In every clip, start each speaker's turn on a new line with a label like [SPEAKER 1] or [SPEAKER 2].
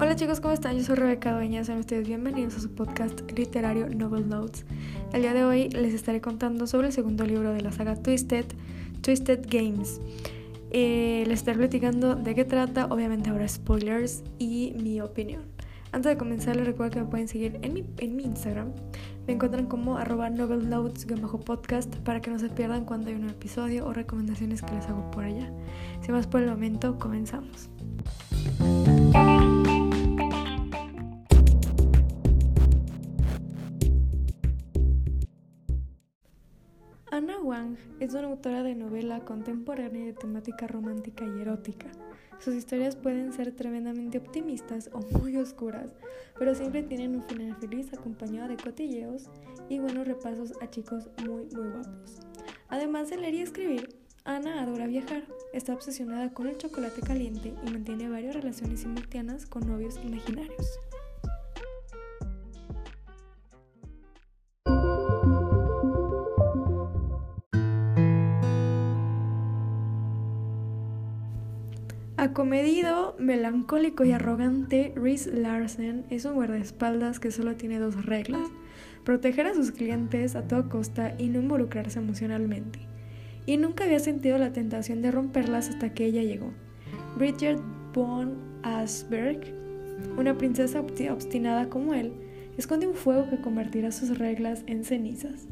[SPEAKER 1] Hola chicos, ¿cómo están? Yo soy Rebeca Dueña, sean ustedes bienvenidos a su podcast literario Novel Notes. El día de hoy les estaré contando sobre el segundo libro de la saga Twisted, Twisted Games. Eh, les estaré platicando de qué trata, obviamente habrá spoilers y mi opinión. Antes de comenzar les recuerdo que me pueden seguir en mi, en mi Instagram. Me encuentran como arroba novelnotes-podcast para que no se pierdan cuando hay un episodio o recomendaciones que les hago por allá. Sin más por el momento, comenzamos. Anna Wang es una autora de novela contemporánea de temática romántica y erótica. Sus historias pueden ser tremendamente optimistas o muy oscuras, pero siempre tienen un final feliz acompañado de cotilleos y buenos repasos a chicos muy muy guapos. Además de leer y escribir, Ana adora viajar, está obsesionada con el chocolate caliente y mantiene varias relaciones simultáneas con novios imaginarios. Acomedido, melancólico y arrogante, Reese Larsen es un guardaespaldas que solo tiene dos reglas: proteger a sus clientes a toda costa y no involucrarse emocionalmente. Y nunca había sentido la tentación de romperlas hasta que ella llegó. Bridget von Asberg, una princesa obstinada como él, esconde un fuego que convertirá sus reglas en cenizas.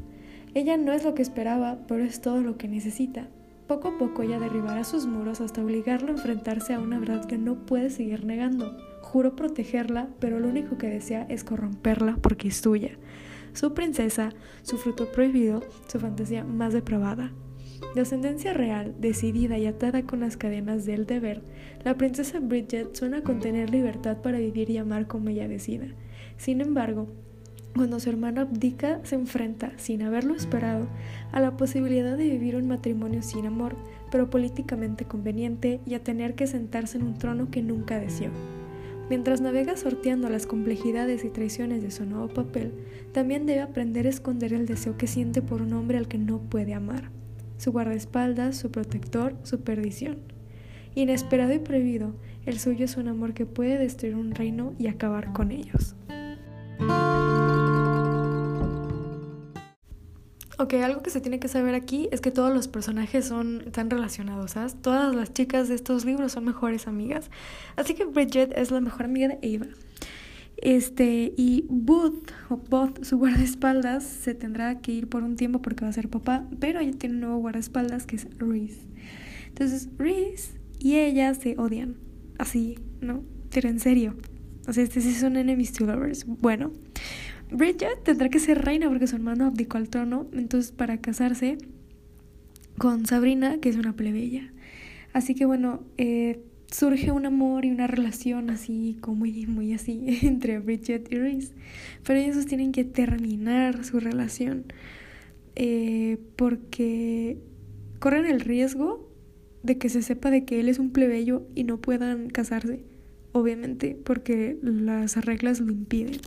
[SPEAKER 1] Ella no es lo que esperaba, pero es todo lo que necesita. Poco a poco ella derribará sus muros hasta obligarlo a enfrentarse a una verdad que no puede seguir negando. Juró protegerla, pero lo único que desea es corromperla porque es suya. Su princesa, su fruto prohibido, su fantasía más depravada. De ascendencia real, decidida y atada con las cadenas del deber, la princesa Bridget suena con tener libertad para vivir y amar como ella decida. Sin embargo, cuando su hermano abdica, se enfrenta, sin haberlo esperado, a la posibilidad de vivir un matrimonio sin amor, pero políticamente conveniente, y a tener que sentarse en un trono que nunca deseó. Mientras navega sorteando las complejidades y traiciones de su nuevo papel, también debe aprender a esconder el deseo que siente por un hombre al que no puede amar, su guardaespaldas, su protector, su perdición. Inesperado y prohibido, el suyo es un amor que puede destruir un reino y acabar con ellos. Ok, algo que se tiene que saber aquí es que todos los personajes son tan relacionados, ¿sabes? Todas las chicas de estos libros son mejores amigas. Así que Bridget es la mejor amiga de Ava. Este, y Booth, o Booth, su guardaespaldas, se tendrá que ir por un tiempo porque va a ser papá, pero ella tiene un nuevo guardaespaldas que es Reese. Entonces, Reese y ella se odian. Así, ¿no? Pero en serio. O sea, este sí son enemies to lovers. Bueno, Bridget tendrá que ser reina porque su hermano abdicó al trono, entonces para casarse con Sabrina, que es una plebeya. Así que bueno, eh, surge un amor y una relación así como muy, muy así entre Bridget y Reese. Pero ellos tienen que terminar su relación eh, porque corren el riesgo de que se sepa de que él es un plebeyo y no puedan casarse, obviamente, porque las reglas lo impiden.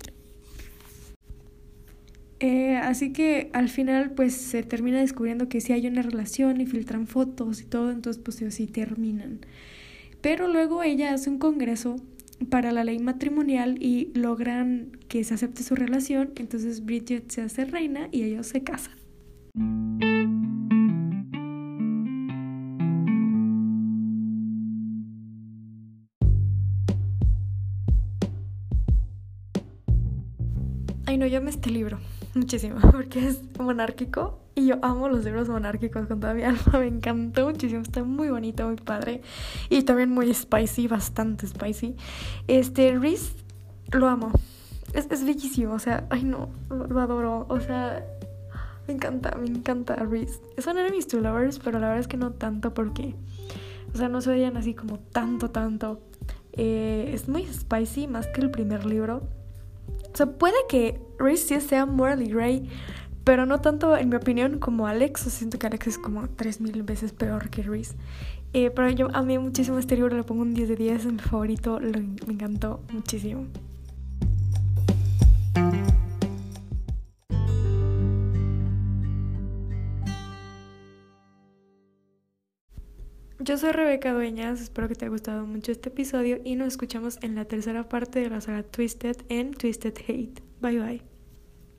[SPEAKER 1] Eh, así que al final pues se termina descubriendo que sí hay una relación y filtran fotos y todo, entonces pues sí terminan. Pero luego ella hace un congreso para la ley matrimonial y logran que se acepte su relación, entonces Bridget se hace reina y ellos se casan. Ay, no, llame este libro muchísimo porque es monárquico y yo amo los libros monárquicos con toda mi alma. Me encantó muchísimo, está muy bonito, muy padre y también muy spicy, bastante spicy. Este, Reese, lo amo. Es, es o sea, ay no, lo, adoro. O sea, me encanta, me encanta Reese. Son enemies to lovers, pero la verdad es que no tanto porque, o sea, no se odian así como tanto, tanto. Eh, es muy spicy más que el primer libro. O sea, puede que Reese sí sea morally gray, pero no tanto, en mi opinión, como Alex. O siento que Alex es como 3000 veces peor que Reese. Eh, pero yo amé muchísimo este libro, le pongo un 10 de 10, es mi favorito, me encantó muchísimo. Yo soy Rebeca Dueñas, espero que te haya gustado mucho este episodio y nos escuchamos en la tercera parte de la saga Twisted en Twisted Hate. Bye bye.